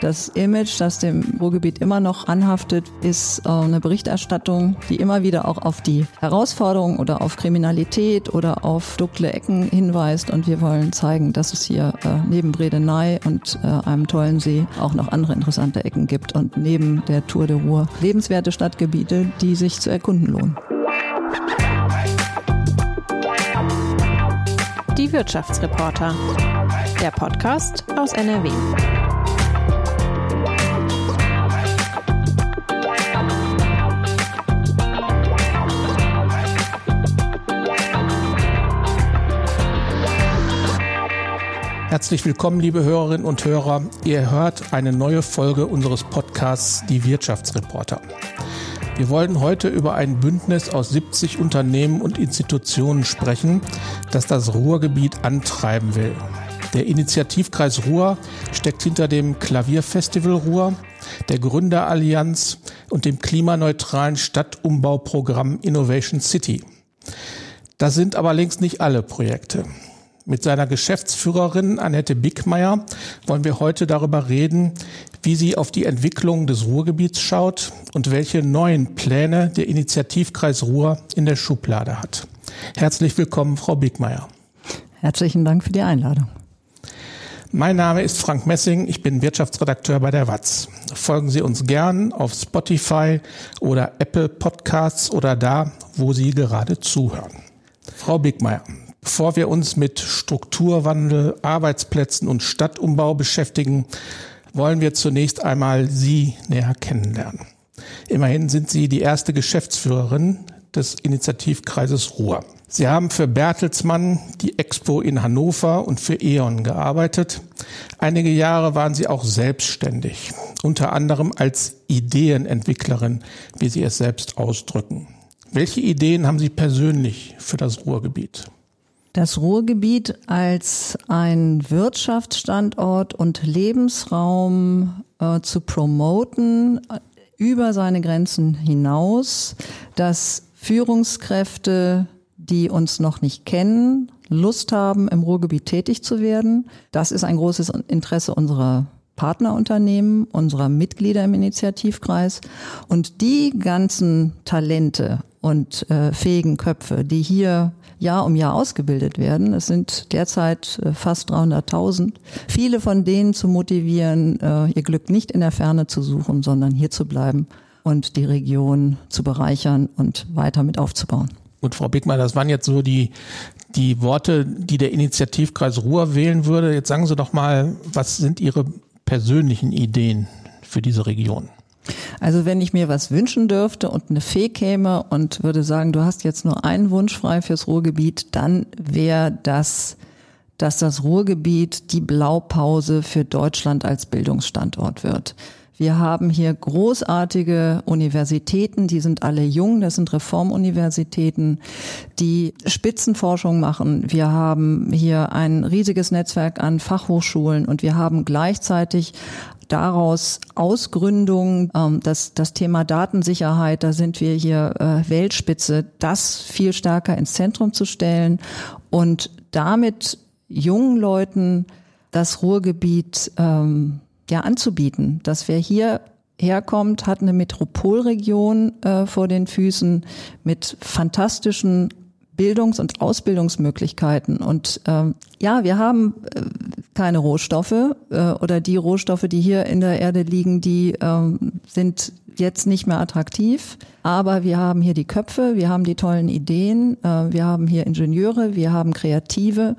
Das Image, das dem Ruhrgebiet immer noch anhaftet, ist äh, eine Berichterstattung, die immer wieder auch auf die Herausforderungen oder auf Kriminalität oder auf dunkle Ecken hinweist. Und wir wollen zeigen, dass es hier äh, neben Bredeney und äh, einem tollen See auch noch andere interessante Ecken gibt und neben der Tour de Ruhr lebenswerte Stadtgebiete, die sich zu erkunden lohnen. Die Wirtschaftsreporter. Der Podcast aus NRW. Herzlich willkommen, liebe Hörerinnen und Hörer. Ihr hört eine neue Folge unseres Podcasts Die Wirtschaftsreporter. Wir wollen heute über ein Bündnis aus 70 Unternehmen und Institutionen sprechen, das das Ruhrgebiet antreiben will. Der Initiativkreis Ruhr steckt hinter dem Klavierfestival Ruhr, der Gründerallianz und dem klimaneutralen Stadtumbauprogramm Innovation City. Das sind aber längst nicht alle Projekte. Mit seiner Geschäftsführerin Annette Bickmeier wollen wir heute darüber reden, wie sie auf die Entwicklung des Ruhrgebiets schaut und welche neuen Pläne der Initiativkreis Ruhr in der Schublade hat. Herzlich willkommen, Frau Bickmeier. Herzlichen Dank für die Einladung. Mein Name ist Frank Messing, ich bin Wirtschaftsredakteur bei der WAZ. Folgen Sie uns gern auf Spotify oder Apple Podcasts oder da, wo Sie gerade zuhören. Frau Bickmeier, Bevor wir uns mit Strukturwandel, Arbeitsplätzen und Stadtumbau beschäftigen, wollen wir zunächst einmal Sie näher kennenlernen. Immerhin sind Sie die erste Geschäftsführerin des Initiativkreises Ruhr. Sie haben für Bertelsmann, die Expo in Hannover und für E.ON gearbeitet. Einige Jahre waren Sie auch selbstständig, unter anderem als Ideenentwicklerin, wie Sie es selbst ausdrücken. Welche Ideen haben Sie persönlich für das Ruhrgebiet? Das Ruhrgebiet als ein Wirtschaftsstandort und Lebensraum äh, zu promoten äh, über seine Grenzen hinaus, dass Führungskräfte, die uns noch nicht kennen, Lust haben, im Ruhrgebiet tätig zu werden. Das ist ein großes Interesse unserer Partnerunternehmen, unserer Mitglieder im Initiativkreis. Und die ganzen Talente und äh, fähigen Köpfe, die hier Jahr um Jahr ausgebildet werden. Es sind derzeit äh, fast 300.000. Viele von denen zu motivieren, äh, ihr Glück nicht in der Ferne zu suchen, sondern hier zu bleiben und die Region zu bereichern und weiter mit aufzubauen. Und Frau Bickmann, das waren jetzt so die, die Worte, die der Initiativkreis Ruhr wählen würde. Jetzt sagen Sie doch mal, was sind Ihre persönlichen Ideen für diese Region? Also wenn ich mir was wünschen dürfte und eine Fee käme und würde sagen, du hast jetzt nur einen Wunsch frei fürs Ruhrgebiet, dann wäre das, dass das Ruhrgebiet die Blaupause für Deutschland als Bildungsstandort wird. Wir haben hier großartige Universitäten, die sind alle jung, das sind Reformuniversitäten, die Spitzenforschung machen. Wir haben hier ein riesiges Netzwerk an Fachhochschulen und wir haben gleichzeitig daraus Ausgründung, ähm, das, das Thema Datensicherheit, da sind wir hier äh, Weltspitze, das viel stärker ins Zentrum zu stellen und damit jungen Leuten das Ruhrgebiet ähm, ja anzubieten, dass wer hier herkommt, hat eine Metropolregion äh, vor den Füßen mit fantastischen Bildungs- und Ausbildungsmöglichkeiten. Und ähm, ja, wir haben äh, keine Rohstoffe äh, oder die Rohstoffe, die hier in der Erde liegen, die ähm, sind jetzt nicht mehr attraktiv. Aber wir haben hier die Köpfe, wir haben die tollen Ideen, äh, wir haben hier Ingenieure, wir haben Kreative.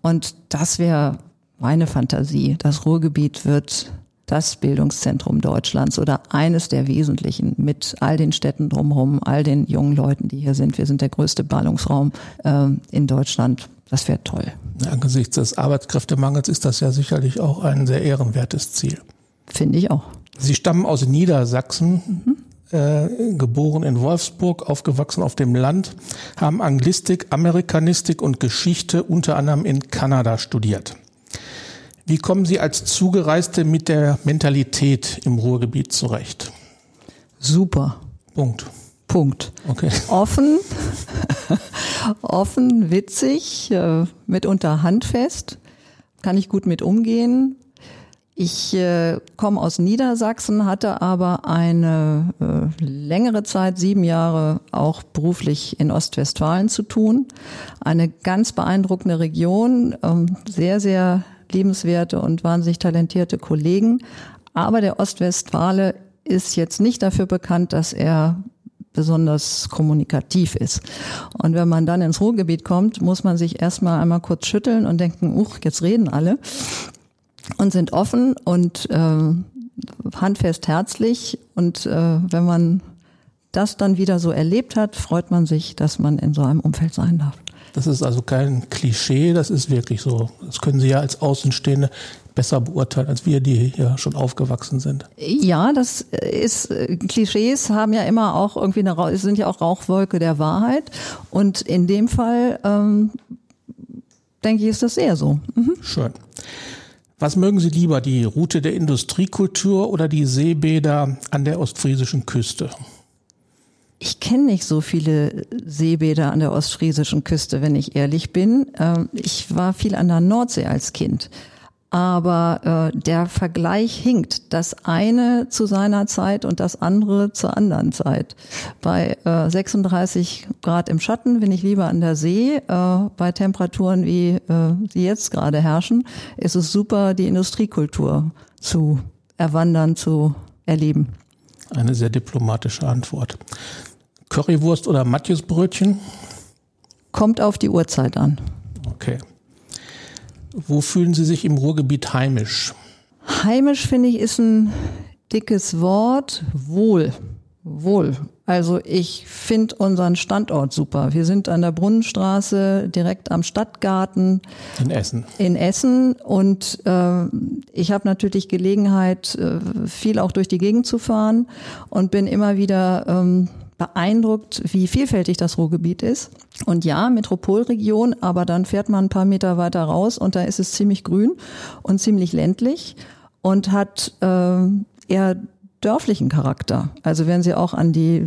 Und das wäre meine Fantasie. Das Ruhrgebiet wird das Bildungszentrum Deutschlands oder eines der wesentlichen mit all den Städten drumherum, all den jungen Leuten, die hier sind. Wir sind der größte Ballungsraum äh, in Deutschland. Das wäre toll. Angesichts des Arbeitskräftemangels ist das ja sicherlich auch ein sehr ehrenwertes Ziel. Finde ich auch. Sie stammen aus Niedersachsen. Mhm. Äh, geboren in Wolfsburg, aufgewachsen auf dem Land, haben Anglistik, Amerikanistik und Geschichte unter anderem in Kanada studiert. Wie kommen Sie als Zugereiste mit der Mentalität im Ruhrgebiet zurecht? Super. Punkt. Punkt. Okay. Offen, offen, witzig, äh, mitunter handfest, kann ich gut mit umgehen. Ich äh, komme aus Niedersachsen, hatte aber eine äh, längere Zeit, sieben Jahre, auch beruflich in Ostwestfalen zu tun. Eine ganz beeindruckende Region, ähm, sehr, sehr liebenswerte und wahnsinnig talentierte Kollegen. Aber der Ostwestfale ist jetzt nicht dafür bekannt, dass er besonders kommunikativ ist. Und wenn man dann ins Ruhrgebiet kommt, muss man sich erstmal einmal kurz schütteln und denken, uch, jetzt reden alle und sind offen und äh, handfest herzlich. Und äh, wenn man das dann wieder so erlebt hat, freut man sich, dass man in so einem Umfeld sein darf. Das ist also kein Klischee, das ist wirklich so. Das können Sie ja als Außenstehende besser beurteilen, als wir, die hier schon aufgewachsen sind. Ja, das ist, Klischees haben ja immer auch irgendwie eine, sind ja auch Rauchwolke der Wahrheit. Und in dem Fall, ähm, denke ich, ist das eher so. Mhm. Schön. Was mögen Sie lieber, die Route der Industriekultur oder die Seebäder an der ostfriesischen Küste? Ich kenne nicht so viele Seebäder an der ostfriesischen Küste, wenn ich ehrlich bin. Ähm, ich war viel an der Nordsee als Kind. Aber äh, der Vergleich hinkt. Das eine zu seiner Zeit und das andere zur anderen Zeit. Bei äh, 36 Grad im Schatten bin ich lieber an der See. Äh, bei Temperaturen, wie äh, sie jetzt gerade herrschen, ist es super, die Industriekultur zu erwandern, zu erleben. Eine sehr diplomatische Antwort. Currywurst oder Matjesbrötchen? Kommt auf die Uhrzeit an. Okay. Wo fühlen Sie sich im Ruhrgebiet heimisch? Heimisch finde ich ist ein dickes Wort. Wohl. Wohl. Also ich finde unseren Standort super. Wir sind an der Brunnenstraße direkt am Stadtgarten. In Essen. In Essen. Und äh, ich habe natürlich Gelegenheit, äh, viel auch durch die Gegend zu fahren und bin immer wieder ähm, beeindruckt, wie vielfältig das Ruhrgebiet ist. Und ja, Metropolregion, aber dann fährt man ein paar Meter weiter raus und da ist es ziemlich grün und ziemlich ländlich und hat äh, eher dörflichen Charakter. Also wenn Sie auch an die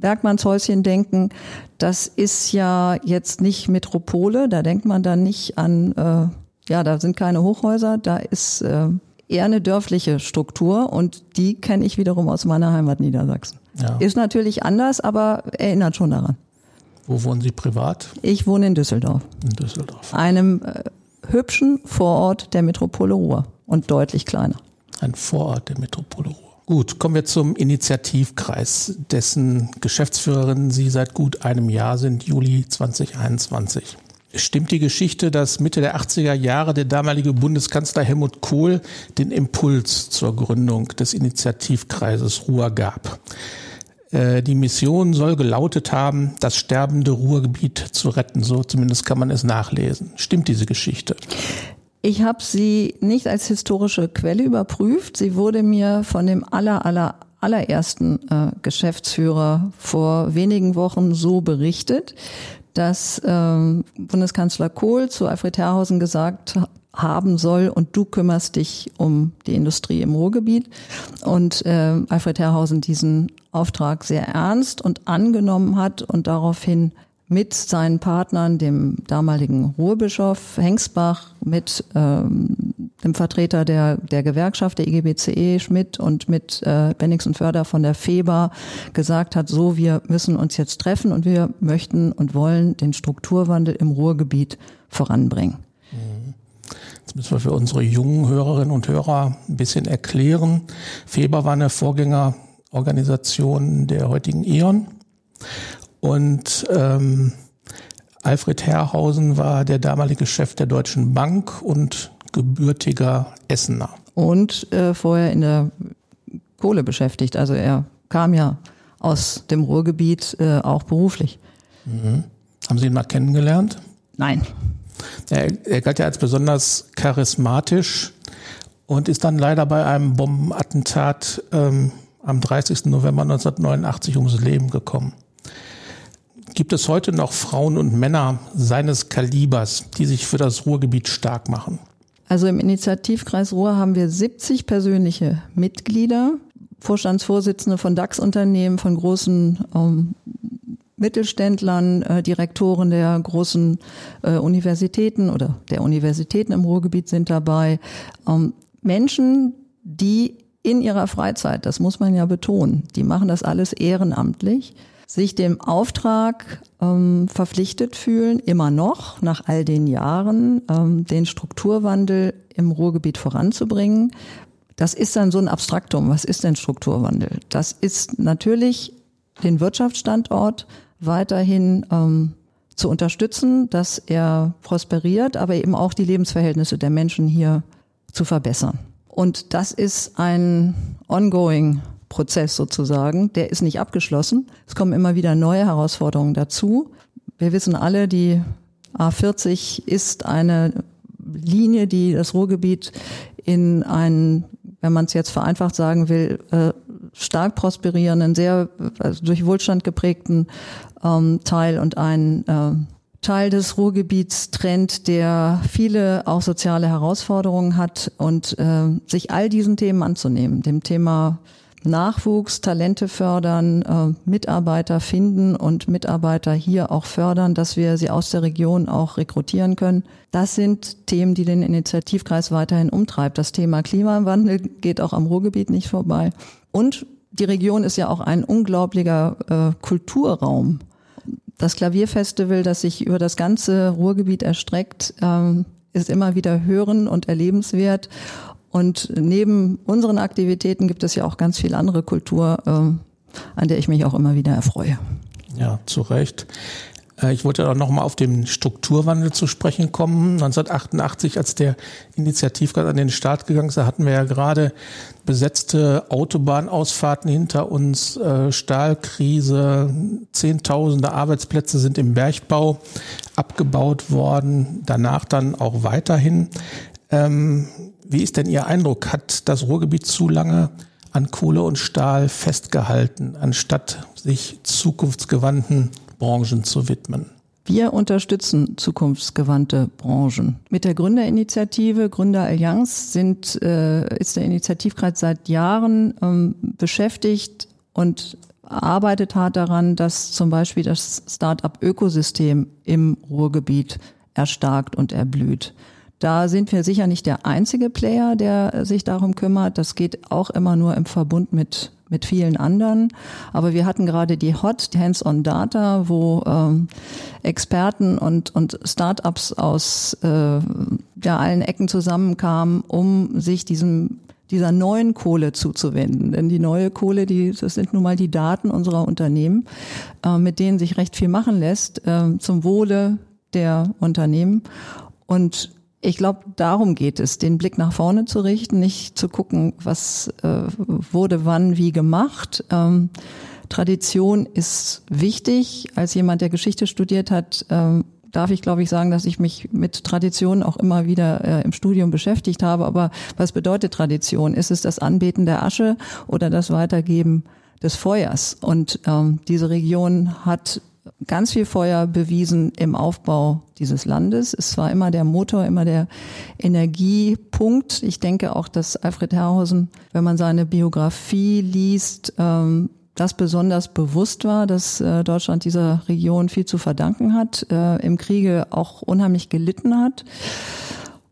Bergmannshäuschen denken, das ist ja jetzt nicht Metropole, da denkt man dann nicht an, äh, ja, da sind keine Hochhäuser, da ist äh, eher eine dörfliche Struktur und die kenne ich wiederum aus meiner Heimat Niedersachsen. Ja. Ist natürlich anders, aber erinnert schon daran. Wo wohnen Sie privat? Ich wohne in Düsseldorf. In Düsseldorf. Einem äh, hübschen Vorort der Metropole Ruhr und deutlich kleiner. Ein Vorort der Metropole Ruhr. Gut, kommen wir zum Initiativkreis, dessen Geschäftsführerin Sie seit gut einem Jahr sind, Juli 2021. Stimmt die Geschichte, dass Mitte der 80er Jahre der damalige Bundeskanzler Helmut Kohl den Impuls zur Gründung des Initiativkreises Ruhr gab? Äh, die Mission soll gelautet haben, das sterbende Ruhrgebiet zu retten. So zumindest kann man es nachlesen. Stimmt diese Geschichte? Ich habe sie nicht als historische Quelle überprüft. Sie wurde mir von dem aller, aller, allerersten äh, Geschäftsführer vor wenigen Wochen so berichtet, dass ähm, Bundeskanzler Kohl zu Alfred Herrhausen gesagt haben soll und du kümmerst dich um die Industrie im Ruhrgebiet. Und äh, Alfred Herrhausen diesen Auftrag sehr ernst und angenommen hat und daraufhin mit seinen Partnern, dem damaligen Ruhrbischof Hengsbach, mit ähm, dem Vertreter der, der Gewerkschaft, der IGBCE Schmidt und mit äh, Bennix und Förder von der FEBA gesagt hat, so, wir müssen uns jetzt treffen und wir möchten und wollen den Strukturwandel im Ruhrgebiet voranbringen. Jetzt müssen wir für unsere jungen Hörerinnen und Hörer ein bisschen erklären. Feber war eine Vorgängerorganisation der heutigen E.ON. Und ähm, Alfred Herrhausen war der damalige Chef der Deutschen Bank und gebürtiger Essener. Und äh, vorher in der Kohle beschäftigt. Also er kam ja aus dem Ruhrgebiet äh, auch beruflich. Mhm. Haben Sie ihn mal kennengelernt? Nein. Er, er galt ja als besonders charismatisch und ist dann leider bei einem Bombenattentat ähm, am 30. November 1989 ums Leben gekommen. Gibt es heute noch Frauen und Männer seines Kalibers, die sich für das Ruhrgebiet stark machen? Also im Initiativkreis Ruhr haben wir 70 persönliche Mitglieder, Vorstandsvorsitzende von DAX-Unternehmen, von großen ähm, Mittelständlern, äh, Direktoren der großen äh, Universitäten oder der Universitäten im Ruhrgebiet sind dabei. Ähm, Menschen, die in ihrer Freizeit, das muss man ja betonen, die machen das alles ehrenamtlich, sich dem Auftrag ähm, verpflichtet fühlen, immer noch nach all den Jahren ähm, den Strukturwandel im Ruhrgebiet voranzubringen. Das ist dann so ein Abstraktum. Was ist denn Strukturwandel? Das ist natürlich den Wirtschaftsstandort weiterhin ähm, zu unterstützen, dass er prosperiert, aber eben auch die Lebensverhältnisse der Menschen hier zu verbessern. Und das ist ein ongoing Prozess sozusagen. Der ist nicht abgeschlossen. Es kommen immer wieder neue Herausforderungen dazu. Wir wissen alle, die A40 ist eine Linie, die das Ruhrgebiet in einen, wenn man es jetzt vereinfacht sagen will, äh, stark prosperierenden, sehr also durch Wohlstand geprägten ähm, Teil und einen äh, Teil des Ruhrgebiets trennt, der viele auch soziale Herausforderungen hat und äh, sich all diesen Themen anzunehmen, dem Thema Nachwuchs, Talente fördern, äh, Mitarbeiter finden und Mitarbeiter hier auch fördern, dass wir sie aus der Region auch rekrutieren können. Das sind Themen, die den Initiativkreis weiterhin umtreibt. Das Thema Klimawandel geht auch am Ruhrgebiet nicht vorbei. Und die Region ist ja auch ein unglaublicher äh, Kulturraum. Das Klavierfestival, das sich über das ganze Ruhrgebiet erstreckt, ähm, ist immer wieder hören und erlebenswert. Und neben unseren Aktivitäten gibt es ja auch ganz viel andere Kultur, äh, an der ich mich auch immer wieder erfreue. Ja, zu Recht. Äh, ich wollte auch noch mal auf den Strukturwandel zu sprechen kommen. 1988, als der Initiativrat an den Start gegangen ist, da hatten wir ja gerade besetzte Autobahnausfahrten hinter uns, äh, Stahlkrise, Zehntausende Arbeitsplätze sind im Bergbau abgebaut worden, danach dann auch weiterhin. Ähm, wie ist denn Ihr Eindruck? Hat das Ruhrgebiet zu lange an Kohle und Stahl festgehalten, anstatt sich zukunftsgewandten Branchen zu widmen? Wir unterstützen zukunftsgewandte Branchen. Mit der Gründerinitiative Gründerallianz sind, äh, ist der Initiativkreis seit Jahren ähm, beschäftigt und arbeitet hart daran, dass zum Beispiel das Start-up-Ökosystem im Ruhrgebiet erstarkt und erblüht. Da sind wir sicher nicht der einzige Player, der sich darum kümmert. Das geht auch immer nur im Verbund mit mit vielen anderen. Aber wir hatten gerade die Hot Hands-on Data, wo ähm, Experten und, und Startups aus äh, ja, allen Ecken zusammenkamen, um sich diesem dieser neuen Kohle zuzuwenden. Denn die neue Kohle, die, das sind nun mal die Daten unserer Unternehmen, äh, mit denen sich recht viel machen lässt, äh, zum Wohle der Unternehmen. Und ich glaube, darum geht es, den Blick nach vorne zu richten, nicht zu gucken, was äh, wurde wann wie gemacht. Ähm, Tradition ist wichtig. Als jemand, der Geschichte studiert hat, ähm, darf ich, glaube ich, sagen, dass ich mich mit Tradition auch immer wieder äh, im Studium beschäftigt habe. Aber was bedeutet Tradition? Ist es das Anbeten der Asche oder das Weitergeben des Feuers? Und ähm, diese Region hat ganz viel Feuer bewiesen im Aufbau dieses Landes. Es war immer der Motor, immer der Energiepunkt. Ich denke auch, dass Alfred Herrhausen, wenn man seine Biografie liest, ähm, das besonders bewusst war, dass äh, Deutschland dieser Region viel zu verdanken hat, äh, im Kriege auch unheimlich gelitten hat.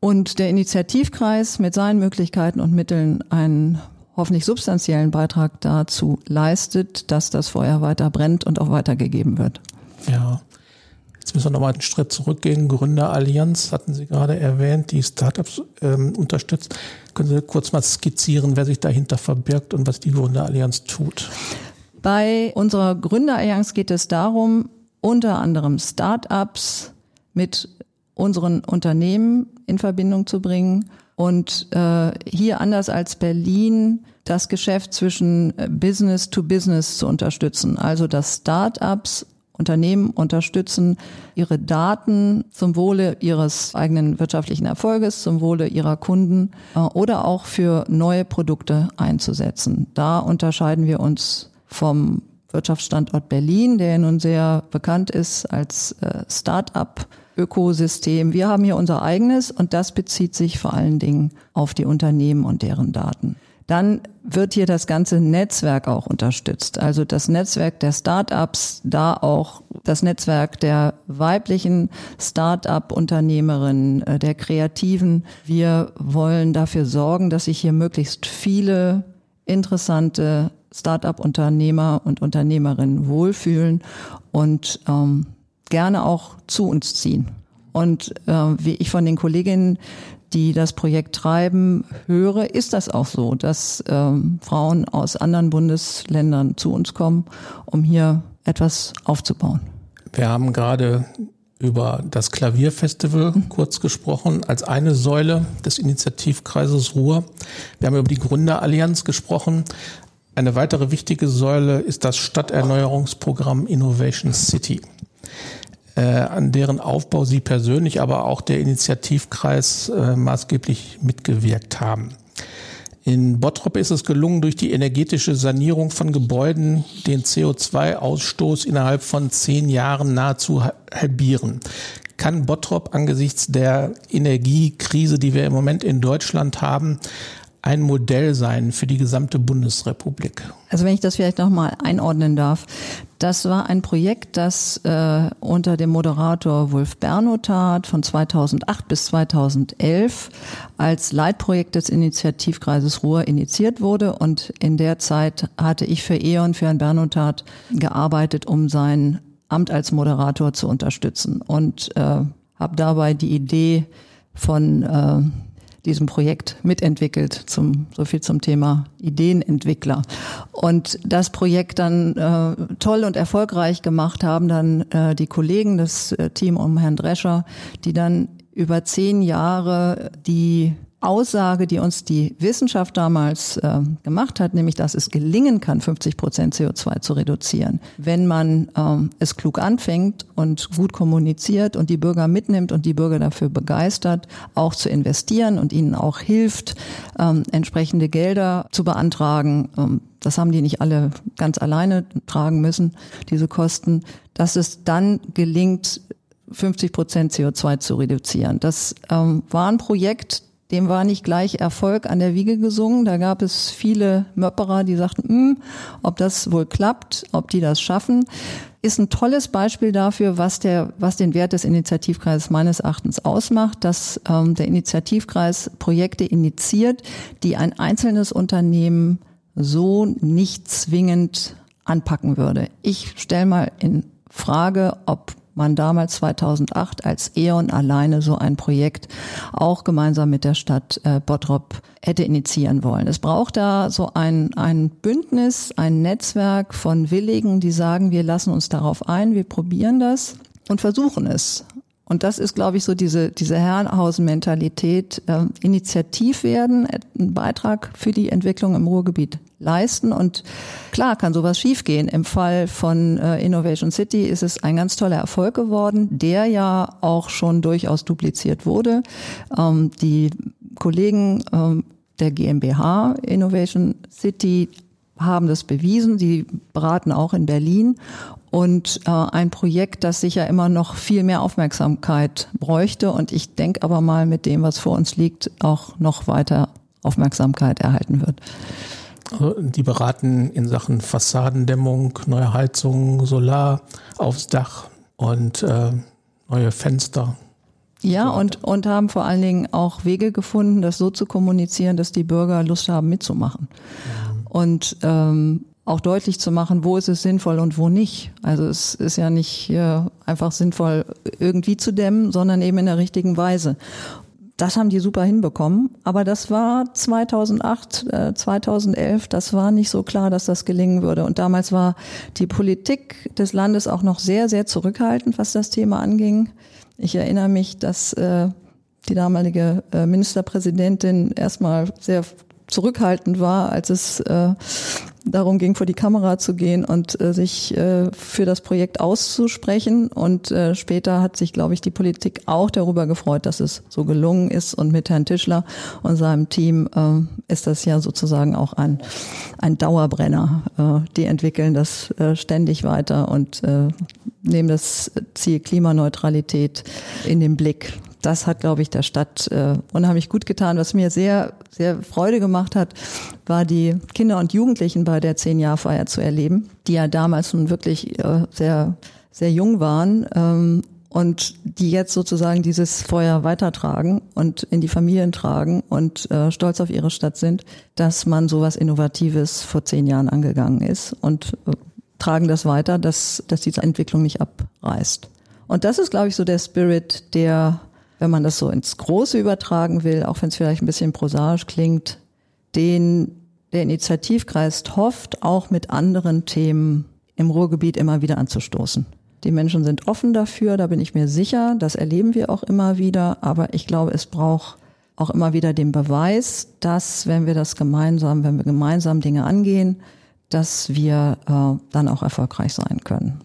Und der Initiativkreis mit seinen Möglichkeiten und Mitteln einen hoffentlich substanziellen Beitrag dazu leistet, dass das Feuer weiter brennt und auch weitergegeben wird. Ja. Jetzt müssen wir nochmal einen Schritt zurückgehen. Gründerallianz hatten Sie gerade erwähnt, die Startups ähm, unterstützt. Können Sie kurz mal skizzieren, wer sich dahinter verbirgt und was die Gründerallianz tut? Bei unserer Gründerallianz geht es darum, unter anderem Startups mit unseren Unternehmen in Verbindung zu bringen und äh, hier anders als Berlin das Geschäft zwischen Business to Business zu unterstützen. Also dass Startups Unternehmen unterstützen, ihre Daten zum Wohle ihres eigenen wirtschaftlichen Erfolges, zum Wohle ihrer Kunden äh, oder auch für neue Produkte einzusetzen. Da unterscheiden wir uns vom Wirtschaftsstandort Berlin, der nun sehr bekannt ist als äh, Start-up. Ökosystem. Wir haben hier unser eigenes und das bezieht sich vor allen Dingen auf die Unternehmen und deren Daten. Dann wird hier das ganze Netzwerk auch unterstützt. Also das Netzwerk der Start-ups, da auch das Netzwerk der weiblichen Start-up-Unternehmerinnen, äh, der Kreativen. Wir wollen dafür sorgen, dass sich hier möglichst viele interessante Start-up-Unternehmer und Unternehmerinnen wohlfühlen und ähm, gerne auch zu uns ziehen. Und äh, wie ich von den Kolleginnen die das Projekt treiben, höre, ist das auch so, dass ähm, Frauen aus anderen Bundesländern zu uns kommen, um hier etwas aufzubauen. Wir haben gerade über das Klavierfestival mhm. kurz gesprochen, als eine Säule des Initiativkreises Ruhr. Wir haben über die Gründerallianz gesprochen. Eine weitere wichtige Säule ist das Stadterneuerungsprogramm Innovation City äh, an deren Aufbau Sie persönlich, aber auch der Initiativkreis äh, maßgeblich mitgewirkt haben. In Bottrop ist es gelungen, durch die energetische Sanierung von Gebäuden den CO2-Ausstoß innerhalb von zehn Jahren nahezu halbieren. Kann Bottrop angesichts der Energiekrise, die wir im Moment in Deutschland haben, ein Modell sein für die gesamte Bundesrepublik? Also wenn ich das vielleicht nochmal einordnen darf. Das war ein Projekt, das äh, unter dem Moderator Wolf Bernothat von 2008 bis 2011 als Leitprojekt des Initiativkreises Ruhr initiiert wurde. Und in der Zeit hatte ich für E.ON, für Herrn Bernothat gearbeitet, um sein Amt als Moderator zu unterstützen. Und äh, habe dabei die Idee von äh, diesem Projekt mitentwickelt, zum, so viel zum Thema Ideenentwickler. Und das Projekt dann äh, toll und erfolgreich gemacht haben dann äh, die Kollegen, das äh, Team um Herrn Drescher, die dann über zehn Jahre die Aussage, die uns die Wissenschaft damals äh, gemacht hat, nämlich dass es gelingen kann, 50 Prozent CO2 zu reduzieren, wenn man ähm, es klug anfängt und gut kommuniziert und die Bürger mitnimmt und die Bürger dafür begeistert, auch zu investieren und ihnen auch hilft, ähm, entsprechende Gelder zu beantragen. Ähm, das haben die nicht alle ganz alleine tragen müssen, diese Kosten, dass es dann gelingt, 50 Prozent CO2 zu reduzieren. Das ähm, war ein Projekt, dem war nicht gleich Erfolg an der Wiege gesungen. Da gab es viele Möpperer, die sagten, hm, ob das wohl klappt, ob die das schaffen. Ist ein tolles Beispiel dafür, was, der, was den Wert des Initiativkreises meines Erachtens ausmacht, dass ähm, der Initiativkreis Projekte initiiert, die ein einzelnes Unternehmen so nicht zwingend anpacken würde. Ich stelle mal in Frage, ob man damals 2008 als E.ON alleine so ein Projekt auch gemeinsam mit der Stadt äh, Bottrop hätte initiieren wollen. Es braucht da so ein, ein Bündnis, ein Netzwerk von Willigen, die sagen, wir lassen uns darauf ein, wir probieren das und versuchen es. Und das ist, glaube ich, so diese, diese Herrenhausen-Mentalität, äh, initiativ werden, einen Beitrag für die Entwicklung im Ruhrgebiet leisten. Und klar kann sowas schiefgehen. Im Fall von äh, Innovation City ist es ein ganz toller Erfolg geworden, der ja auch schon durchaus dupliziert wurde. Ähm, die Kollegen ähm, der GmbH Innovation City haben das bewiesen. Sie beraten auch in Berlin und äh, ein Projekt, das sicher immer noch viel mehr Aufmerksamkeit bräuchte und ich denke aber mal mit dem, was vor uns liegt, auch noch weiter Aufmerksamkeit erhalten wird. Die beraten in Sachen Fassadendämmung, neue Heizung, Solar aufs Dach und äh, neue Fenster. Ja, und, und haben vor allen Dingen auch Wege gefunden, das so zu kommunizieren, dass die Bürger Lust haben mitzumachen. Mhm. Und ähm, auch deutlich zu machen, wo ist es sinnvoll und wo nicht. Also es ist ja nicht äh, einfach sinnvoll, irgendwie zu dämmen, sondern eben in der richtigen Weise. Das haben die super hinbekommen, aber das war 2008, äh, 2011, das war nicht so klar, dass das gelingen würde. Und damals war die Politik des Landes auch noch sehr, sehr zurückhaltend, was das Thema anging. Ich erinnere mich, dass äh, die damalige äh, Ministerpräsidentin erstmal sehr zurückhaltend war, als es äh, darum ging, vor die Kamera zu gehen und äh, sich äh, für das Projekt auszusprechen. Und äh, später hat sich, glaube ich, die Politik auch darüber gefreut, dass es so gelungen ist. Und mit Herrn Tischler und seinem Team äh, ist das ja sozusagen auch ein, ein Dauerbrenner. Äh, die entwickeln das äh, ständig weiter und äh, nehmen das Ziel Klimaneutralität in den Blick das hat, glaube ich, der Stadt äh, unheimlich gut getan. Was mir sehr, sehr Freude gemacht hat, war die Kinder und Jugendlichen bei der Zehn-Jahr-Feier zu erleben, die ja damals nun wirklich äh, sehr, sehr jung waren ähm, und die jetzt sozusagen dieses Feuer weitertragen und in die Familien tragen und äh, stolz auf ihre Stadt sind, dass man sowas Innovatives vor zehn Jahren angegangen ist und äh, tragen das weiter, dass, dass diese Entwicklung nicht abreißt. Und das ist, glaube ich, so der Spirit, der, wenn man das so ins Große übertragen will, auch wenn es vielleicht ein bisschen prosaisch klingt, den der Initiativkreis hofft, auch mit anderen Themen im Ruhrgebiet immer wieder anzustoßen. Die Menschen sind offen dafür, da bin ich mir sicher, das erleben wir auch immer wieder, aber ich glaube, es braucht auch immer wieder den Beweis, dass wenn wir das gemeinsam, wenn wir gemeinsam Dinge angehen, dass wir äh, dann auch erfolgreich sein können.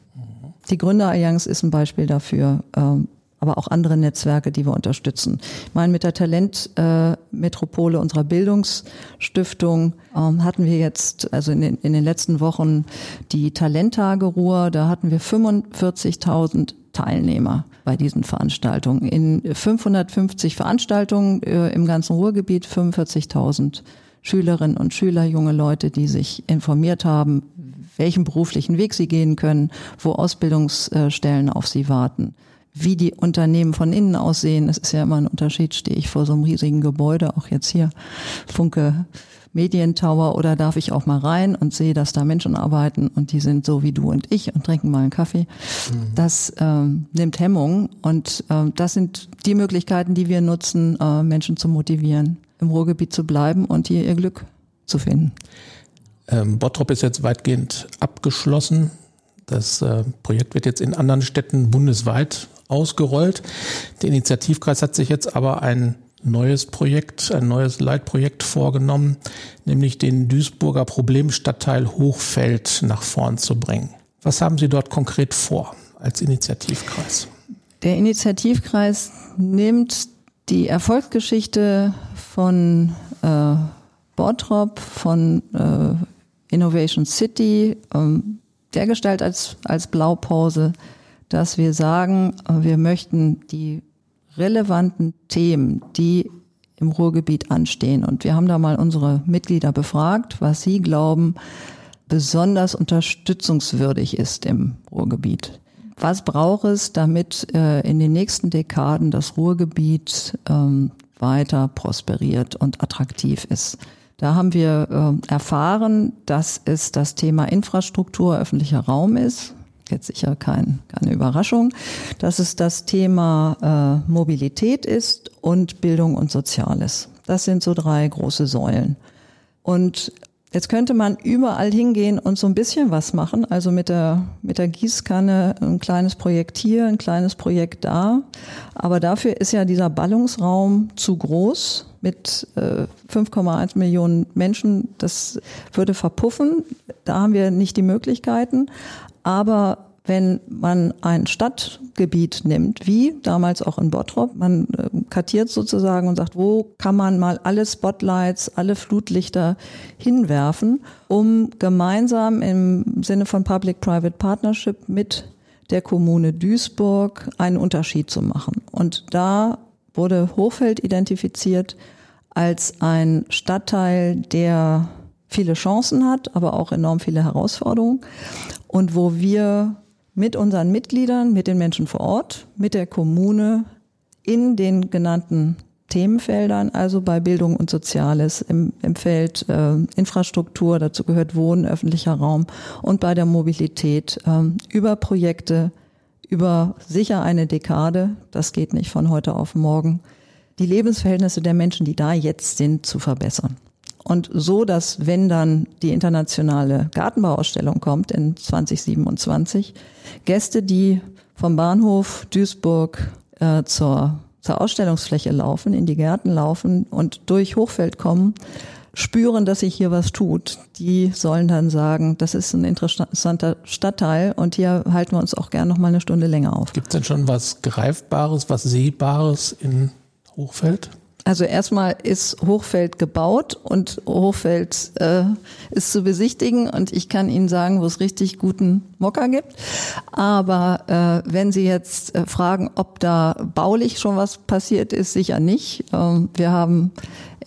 Die Gründerallianz ist ein Beispiel dafür, ähm, aber auch andere Netzwerke, die wir unterstützen. Ich meine, mit der Talentmetropole unserer Bildungsstiftung ähm, hatten wir jetzt, also in den, in den letzten Wochen, die Talenttage Ruhr. Da hatten wir 45.000 Teilnehmer bei diesen Veranstaltungen. In 550 Veranstaltungen äh, im ganzen Ruhrgebiet 45.000 Schülerinnen und Schüler, junge Leute, die sich informiert haben, welchen beruflichen Weg sie gehen können, wo Ausbildungsstellen auf sie warten, wie die Unternehmen von innen aussehen. Es ist ja immer ein Unterschied, stehe ich vor so einem riesigen Gebäude, auch jetzt hier Funke Medientower oder darf ich auch mal rein und sehe, dass da Menschen arbeiten und die sind so wie du und ich und trinken mal einen Kaffee. Mhm. Das ähm, nimmt Hemmung und ähm, das sind die Möglichkeiten, die wir nutzen, äh, Menschen zu motivieren, im Ruhrgebiet zu bleiben und hier ihr Glück zu finden. Ähm, Bottrop ist jetzt weitgehend abgeschlossen. Das äh, Projekt wird jetzt in anderen Städten bundesweit ausgerollt. Der Initiativkreis hat sich jetzt aber ein neues Projekt, ein neues Leitprojekt vorgenommen, nämlich den Duisburger Problemstadtteil Hochfeld nach vorn zu bringen. Was haben Sie dort konkret vor als Initiativkreis? Der Initiativkreis nimmt die Erfolgsgeschichte von äh, Bottrop, von äh, Innovation City, ähm, dergestalt als, als Blaupause, dass wir sagen, äh, wir möchten die relevanten Themen, die im Ruhrgebiet anstehen. Und wir haben da mal unsere Mitglieder befragt, was sie glauben, besonders unterstützungswürdig ist im Ruhrgebiet. Was braucht es, damit äh, in den nächsten Dekaden das Ruhrgebiet ähm, weiter prosperiert und attraktiv ist? Da haben wir äh, erfahren, dass es das Thema Infrastruktur öffentlicher Raum ist jetzt sicher kein, keine Überraschung, dass es das Thema äh, Mobilität ist und Bildung und Soziales. Das sind so drei große Säulen. Und jetzt könnte man überall hingehen und so ein bisschen was machen, also mit der, mit der Gießkanne ein kleines Projekt hier, ein kleines Projekt da. Aber dafür ist ja dieser Ballungsraum zu groß mit äh, 5,1 Millionen Menschen. Das würde verpuffen. Da haben wir nicht die Möglichkeiten. Aber wenn man ein Stadtgebiet nimmt, wie damals auch in Bottrop, man äh, kartiert sozusagen und sagt, wo kann man mal alle Spotlights, alle Flutlichter hinwerfen, um gemeinsam im Sinne von Public-Private Partnership mit der Kommune Duisburg einen Unterschied zu machen. Und da wurde Hochfeld identifiziert als ein Stadtteil, der viele Chancen hat, aber auch enorm viele Herausforderungen und wo wir mit unseren Mitgliedern, mit den Menschen vor Ort, mit der Kommune in den genannten Themenfeldern, also bei Bildung und Soziales, im, im Feld äh, Infrastruktur, dazu gehört Wohnen, öffentlicher Raum und bei der Mobilität äh, über Projekte, über sicher eine Dekade, das geht nicht von heute auf morgen, die Lebensverhältnisse der Menschen, die da jetzt sind, zu verbessern. Und so, dass wenn dann die internationale Gartenbauausstellung kommt in 2027, Gäste, die vom Bahnhof Duisburg äh, zur, zur Ausstellungsfläche laufen, in die Gärten laufen und durch Hochfeld kommen, spüren, dass sich hier was tut, die sollen dann sagen, das ist ein interessanter Stadtteil und hier halten wir uns auch gern noch mal eine Stunde länger auf. Gibt es denn schon was Greifbares, was Sehbares in Hochfeld? Also erstmal ist Hochfeld gebaut und Hochfeld äh, ist zu besichtigen und ich kann Ihnen sagen, wo es richtig guten Mocker gibt. Aber äh, wenn Sie jetzt äh, fragen, ob da baulich schon was passiert ist, sicher nicht. Ähm, wir haben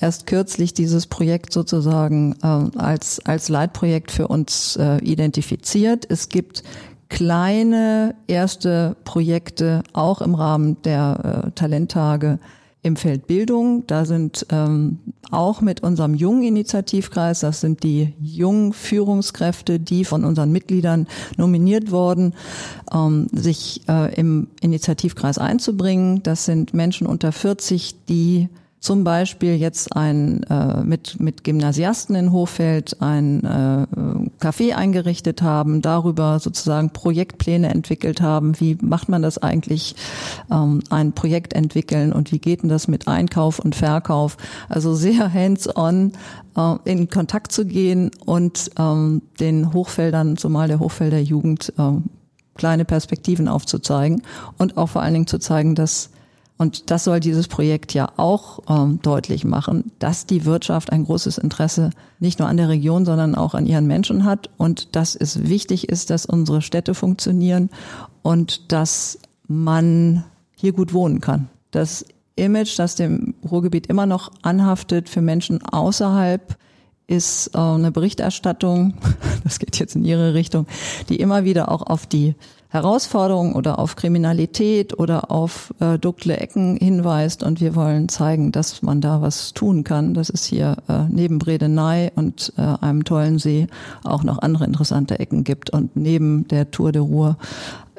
erst kürzlich dieses Projekt sozusagen äh, als, als Leitprojekt für uns äh, identifiziert. Es gibt kleine erste Projekte auch im Rahmen der äh, Talenttage im Feld Bildung. Da sind ähm, auch mit unserem jungen Initiativkreis, das sind die jungen Führungskräfte, die von unseren Mitgliedern nominiert wurden, ähm, sich äh, im Initiativkreis einzubringen. Das sind Menschen unter 40, die zum Beispiel jetzt ein äh, mit mit Gymnasiasten in Hochfeld ein äh, Café eingerichtet haben, darüber sozusagen Projektpläne entwickelt haben. Wie macht man das eigentlich, ähm, ein Projekt entwickeln und wie geht denn das mit Einkauf und Verkauf? Also sehr hands-on äh, in Kontakt zu gehen und ähm, den Hochfeldern, zumal der Hochfelder Jugend, äh, kleine Perspektiven aufzuzeigen und auch vor allen Dingen zu zeigen, dass und das soll dieses Projekt ja auch ähm, deutlich machen, dass die Wirtschaft ein großes Interesse nicht nur an der Region, sondern auch an ihren Menschen hat und dass es wichtig ist, dass unsere Städte funktionieren und dass man hier gut wohnen kann. Das Image, das dem Ruhrgebiet immer noch anhaftet für Menschen außerhalb, ist äh, eine Berichterstattung, das geht jetzt in Ihre Richtung, die immer wieder auch auf die Herausforderungen oder auf Kriminalität oder auf äh, dunkle Ecken hinweist und wir wollen zeigen, dass man da was tun kann. Das ist hier äh, neben Bredeney und äh, einem tollen See auch noch andere interessante Ecken gibt und neben der Tour de Ruhr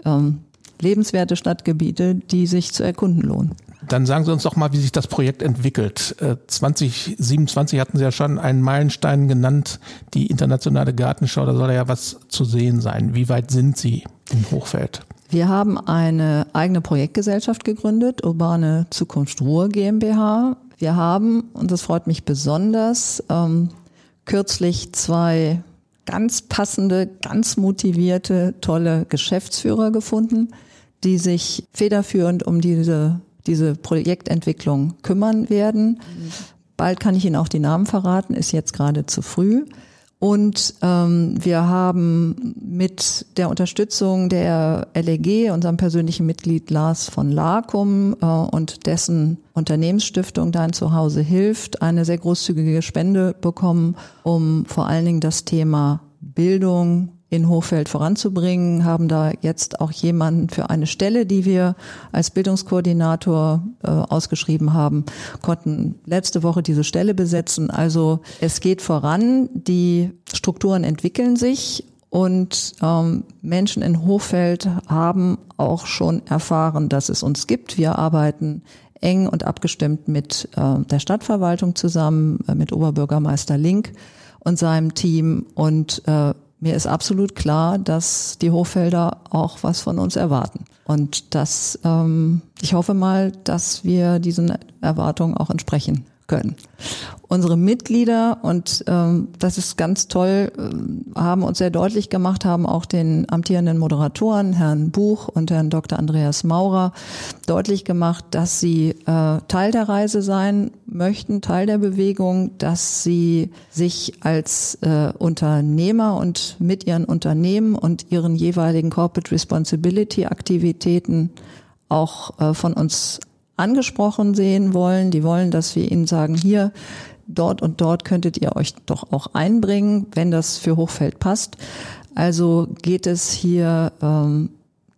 ähm, lebenswerte Stadtgebiete, die sich zu erkunden lohnen. Dann sagen Sie uns doch mal, wie sich das Projekt entwickelt. 2027 äh, hatten Sie ja schon einen Meilenstein genannt, die internationale Gartenschau, da soll ja was zu sehen sein. Wie weit sind Sie im Hochfeld? Wir haben eine eigene Projektgesellschaft gegründet, Urbane Zukunft Ruhr GmbH. Wir haben, und das freut mich besonders, ähm, kürzlich zwei ganz passende, ganz motivierte, tolle Geschäftsführer gefunden, die sich federführend um diese diese Projektentwicklung kümmern werden. Bald kann ich Ihnen auch die Namen verraten, ist jetzt gerade zu früh. Und ähm, wir haben mit der Unterstützung der LEG, unserem persönlichen Mitglied Lars von Larkum äh, und dessen Unternehmensstiftung Dein Zuhause hilft, eine sehr großzügige Spende bekommen, um vor allen Dingen das Thema Bildung, in Hochfeld voranzubringen, haben da jetzt auch jemanden für eine Stelle, die wir als Bildungskoordinator äh, ausgeschrieben haben, konnten letzte Woche diese Stelle besetzen. Also es geht voran, die Strukturen entwickeln sich und ähm, Menschen in Hochfeld haben auch schon erfahren, dass es uns gibt. Wir arbeiten eng und abgestimmt mit äh, der Stadtverwaltung zusammen, äh, mit Oberbürgermeister Link und seinem Team und äh, mir ist absolut klar, dass die Hochfelder auch was von uns erwarten. Und das, ähm, ich hoffe mal, dass wir diesen Erwartungen auch entsprechen können. Unsere Mitglieder, und ähm, das ist ganz toll, äh, haben uns sehr deutlich gemacht, haben auch den amtierenden Moderatoren, Herrn Buch und Herrn Dr. Andreas Maurer, deutlich gemacht, dass sie äh, Teil der Reise sein möchten, Teil der Bewegung, dass sie sich als äh, Unternehmer und mit ihren Unternehmen und ihren jeweiligen Corporate Responsibility Aktivitäten auch äh, von uns angesprochen sehen wollen. Die wollen, dass wir ihnen sagen, hier, dort und dort könntet ihr euch doch auch einbringen, wenn das für Hochfeld passt. Also geht es hier ähm,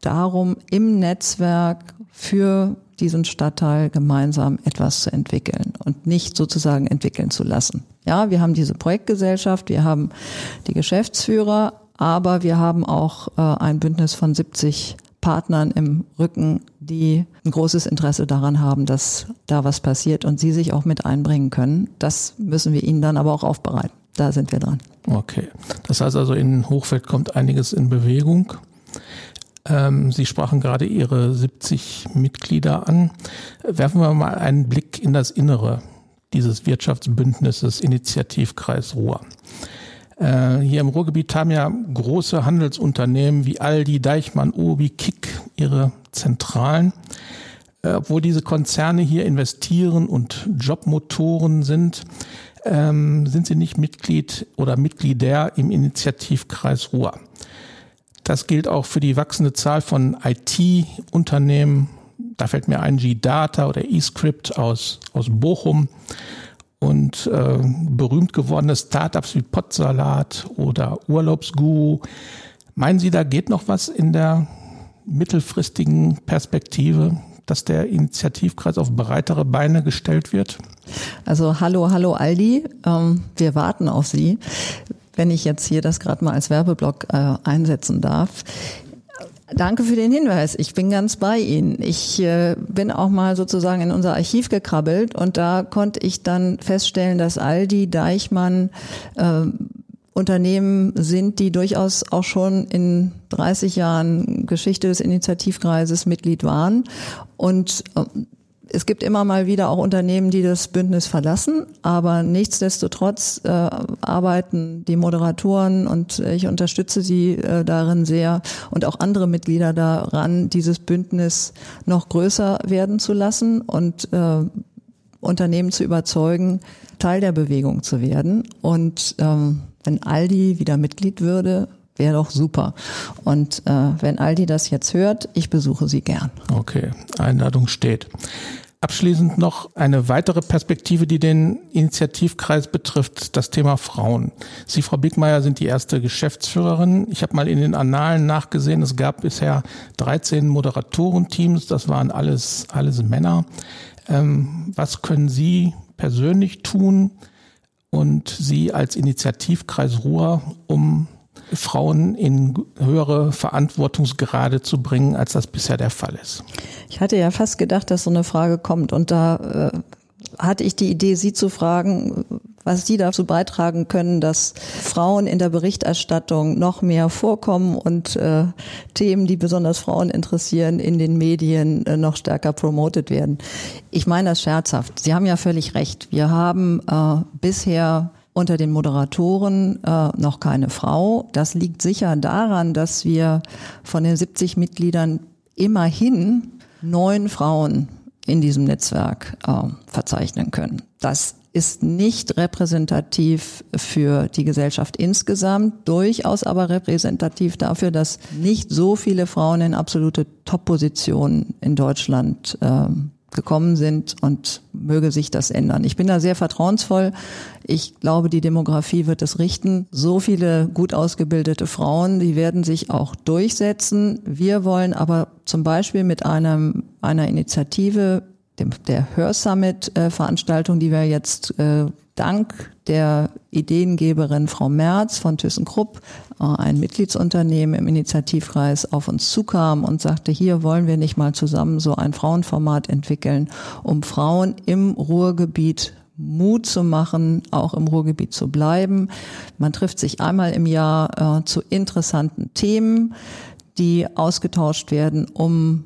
darum, im Netzwerk für diesen Stadtteil gemeinsam etwas zu entwickeln und nicht sozusagen entwickeln zu lassen. Ja, wir haben diese Projektgesellschaft, wir haben die Geschäftsführer, aber wir haben auch äh, ein Bündnis von 70 Partnern im Rücken, die ein großes Interesse daran haben, dass da was passiert und sie sich auch mit einbringen können. Das müssen wir ihnen dann aber auch aufbereiten. Da sind wir dran. Okay. Das heißt also, in Hochfeld kommt einiges in Bewegung. Ähm, sie sprachen gerade Ihre 70 Mitglieder an. Werfen wir mal einen Blick in das Innere dieses Wirtschaftsbündnisses Initiativkreis Ruhr. Äh, hier im Ruhrgebiet haben ja große Handelsunternehmen wie Aldi, Deichmann, Obi, Kick ihre Zentralen. äh, obwohl diese Konzerne hier investieren und Jobmotoren sind, ähm, sind sie nicht Mitglied oder Mitglieder im Initiativkreis Ruhr. Das gilt auch für die wachsende Zahl von IT-Unternehmen. Da fällt mir ein G-Data oder eScript aus, aus Bochum und äh, berühmt gewordene Startups wie Potsalat oder Urlaubsguru. Meinen Sie, da geht noch was in der mittelfristigen Perspektive, dass der Initiativkreis auf breitere Beine gestellt wird? Also hallo, hallo Aldi, ähm, wir warten auf Sie wenn ich jetzt hier das gerade mal als Werbeblock äh, einsetzen darf. Danke für den Hinweis. Ich bin ganz bei Ihnen. Ich äh, bin auch mal sozusagen in unser Archiv gekrabbelt und da konnte ich dann feststellen, dass Aldi, Deichmann äh, Unternehmen sind, die durchaus auch schon in 30 Jahren Geschichte des Initiativkreises Mitglied waren. Und äh, es gibt immer mal wieder auch Unternehmen, die das Bündnis verlassen, aber nichtsdestotrotz äh, arbeiten die Moderatoren und ich unterstütze sie äh, darin sehr und auch andere Mitglieder daran, dieses Bündnis noch größer werden zu lassen und äh, Unternehmen zu überzeugen, Teil der Bewegung zu werden. Und ähm, wenn Aldi wieder Mitglied würde, wäre doch super. Und äh, wenn Aldi das jetzt hört, ich besuche sie gern. Okay, Einladung steht. Abschließend noch eine weitere Perspektive, die den Initiativkreis betrifft, das Thema Frauen. Sie, Frau Bickmeier, sind die erste Geschäftsführerin. Ich habe mal in den Annalen nachgesehen, es gab bisher 13 Moderatorenteams, das waren alles, alles Männer. Ähm, was können Sie persönlich tun und Sie als Initiativkreis Ruhr, um Frauen in höhere Verantwortungsgrade zu bringen, als das bisher der Fall ist. Ich hatte ja fast gedacht, dass so eine Frage kommt und da äh, hatte ich die Idee, Sie zu fragen, was Sie dazu beitragen können, dass Frauen in der Berichterstattung noch mehr vorkommen und äh, Themen, die besonders Frauen interessieren, in den Medien äh, noch stärker promotet werden. Ich meine das scherzhaft. Sie haben ja völlig recht. Wir haben äh, bisher unter den Moderatoren äh, noch keine Frau. Das liegt sicher daran, dass wir von den 70 Mitgliedern immerhin neun Frauen in diesem Netzwerk äh, verzeichnen können. Das ist nicht repräsentativ für die Gesellschaft insgesamt, durchaus aber repräsentativ dafür, dass nicht so viele Frauen in absolute Top-Positionen in Deutschland äh, gekommen sind und möge sich das ändern. Ich bin da sehr vertrauensvoll. Ich glaube, die Demografie wird es richten. So viele gut ausgebildete Frauen, die werden sich auch durchsetzen. Wir wollen aber zum Beispiel mit einem, einer Initiative, dem, der Hörsummit-Veranstaltung, die wir jetzt äh, dank der Ideengeberin Frau Merz von ThyssenKrupp, äh, ein Mitgliedsunternehmen im Initiativkreis, auf uns zukam und sagte, hier wollen wir nicht mal zusammen so ein Frauenformat entwickeln, um Frauen im Ruhrgebiet Mut zu machen, auch im Ruhrgebiet zu bleiben. Man trifft sich einmal im Jahr äh, zu interessanten Themen, die ausgetauscht werden, um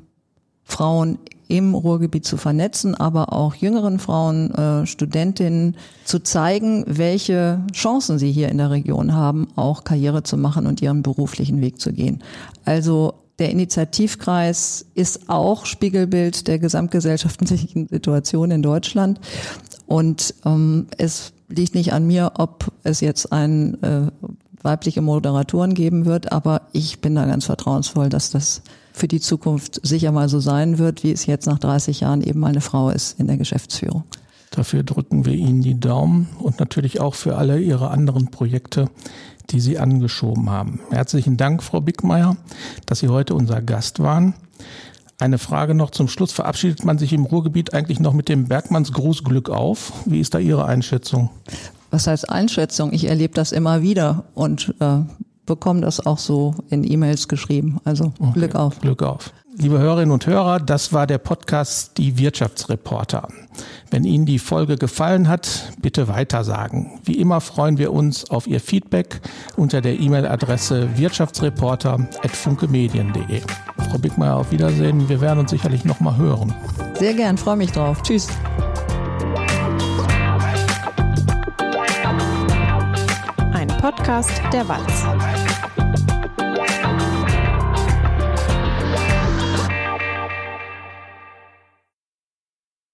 Frauen im Ruhrgebiet zu vernetzen, aber auch jüngeren Frauen, äh, Studentinnen zu zeigen, welche Chancen sie hier in der Region haben, auch Karriere zu machen und ihren beruflichen Weg zu gehen. Also der Initiativkreis ist auch Spiegelbild der gesamtgesellschaftlichen Situation in Deutschland. Und ähm, es liegt nicht an mir, ob es jetzt ein äh, weibliche Moderatoren geben wird, aber ich bin da ganz vertrauensvoll, dass das für die Zukunft sicher mal so sein wird, wie es jetzt nach 30 Jahren eben mal eine Frau ist in der Geschäftsführung. Dafür drücken wir Ihnen die Daumen und natürlich auch für alle Ihre anderen Projekte, die Sie angeschoben haben. Herzlichen Dank, Frau Bickmeier, dass Sie heute unser Gast waren. Eine Frage noch zum Schluss. Verabschiedet man sich im Ruhrgebiet eigentlich noch mit dem Bergmanns Grußglück auf? Wie ist da Ihre Einschätzung? Was heißt Einschätzung? Ich erlebe das immer wieder und äh, bekomme das auch so in E-Mails geschrieben. Also okay. Glück auf. Glück auf. Liebe Hörerinnen und Hörer, das war der Podcast Die Wirtschaftsreporter. Wenn Ihnen die Folge gefallen hat, bitte weitersagen. Wie immer freuen wir uns auf Ihr Feedback unter der E-Mail-Adresse wirtschaftsreporter.funkemedien.de. Frau Bickmeier, auf Wiedersehen. Wir werden uns sicherlich noch mal hören. Sehr gern, freue mich drauf. Tschüss. Podcast der Walz.